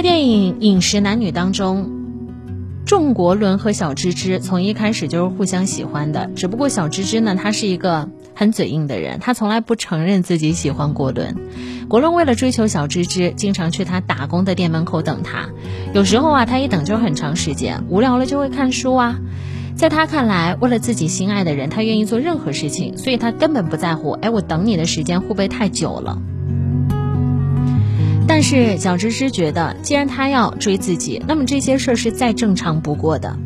在电影《饮食男女》当中，仲国伦和小芝芝从一开始就是互相喜欢的。只不过小芝芝呢，她是一个很嘴硬的人，她从来不承认自己喜欢国伦。国伦为了追求小芝芝，经常去他打工的店门口等她。有时候啊，他一等就很长时间，无聊了就会看书啊。在他看来，为了自己心爱的人，他愿意做任何事情，所以他根本不在乎。哎，我等你的时间会不会太久了？但是小芝芝觉得，既然他要追自己，那么这些事儿是再正常不过的。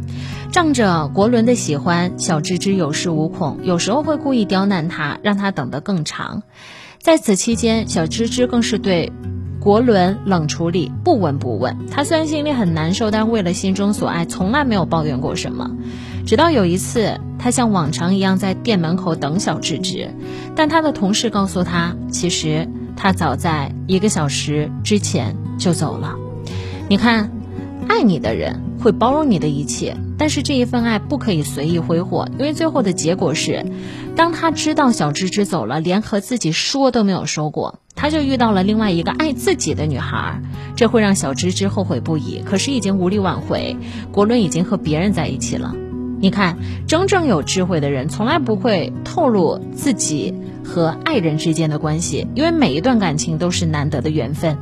仗着国伦的喜欢，小芝芝有恃无恐，有时候会故意刁难他，让他等得更长。在此期间，小芝芝更是对国伦冷处理，不闻不问。他虽然心里很难受，但为了心中所爱，从来没有抱怨过什么。直到有一次，他像往常一样在店门口等小芝芝，但他的同事告诉他，其实。他早在一个小时之前就走了。你看，爱你的人会包容你的一切，但是这一份爱不可以随意挥霍，因为最后的结果是，当他知道小芝芝走了，连和自己说都没有说过，他就遇到了另外一个爱自己的女孩，这会让小芝芝后悔不已。可是已经无力挽回，国伦已经和别人在一起了。你看，真正有智慧的人从来不会透露自己和爱人之间的关系，因为每一段感情都是难得的缘分。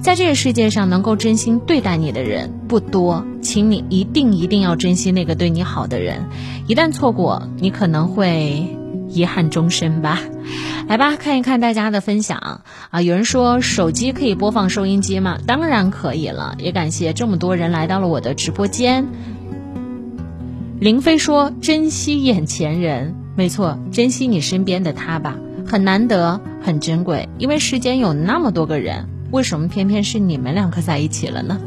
在这个世界上，能够真心对待你的人不多，请你一定一定要珍惜那个对你好的人。一旦错过，你可能会遗憾终身吧。来吧，看一看大家的分享啊！有人说手机可以播放收音机吗？当然可以了。也感谢这么多人来到了我的直播间。林飞说：“珍惜眼前人，没错，珍惜你身边的他吧，很难得，很珍贵。因为世间有那么多个人，为什么偏偏是你们两个在一起了呢？”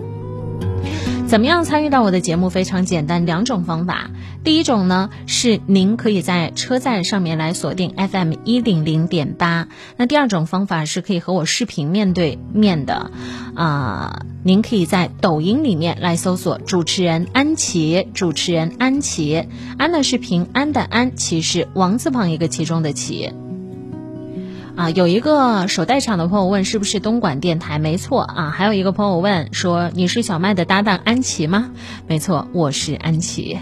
怎么样参与到我的节目？非常简单，两种方法。第一种呢，是您可以在车站上面来锁定 FM 一零零点八。那第二种方法是可以和我视频面对面的，啊，您可以在抖音里面来搜索主持人安琪，主持人安琪，安呢是平安的安，琪是王字旁一个其中的琪。啊，有一个手袋厂的朋友问是不是东莞电台？没错啊，还有一个朋友问说你是小麦的搭档安琪吗？没错，我是安琪。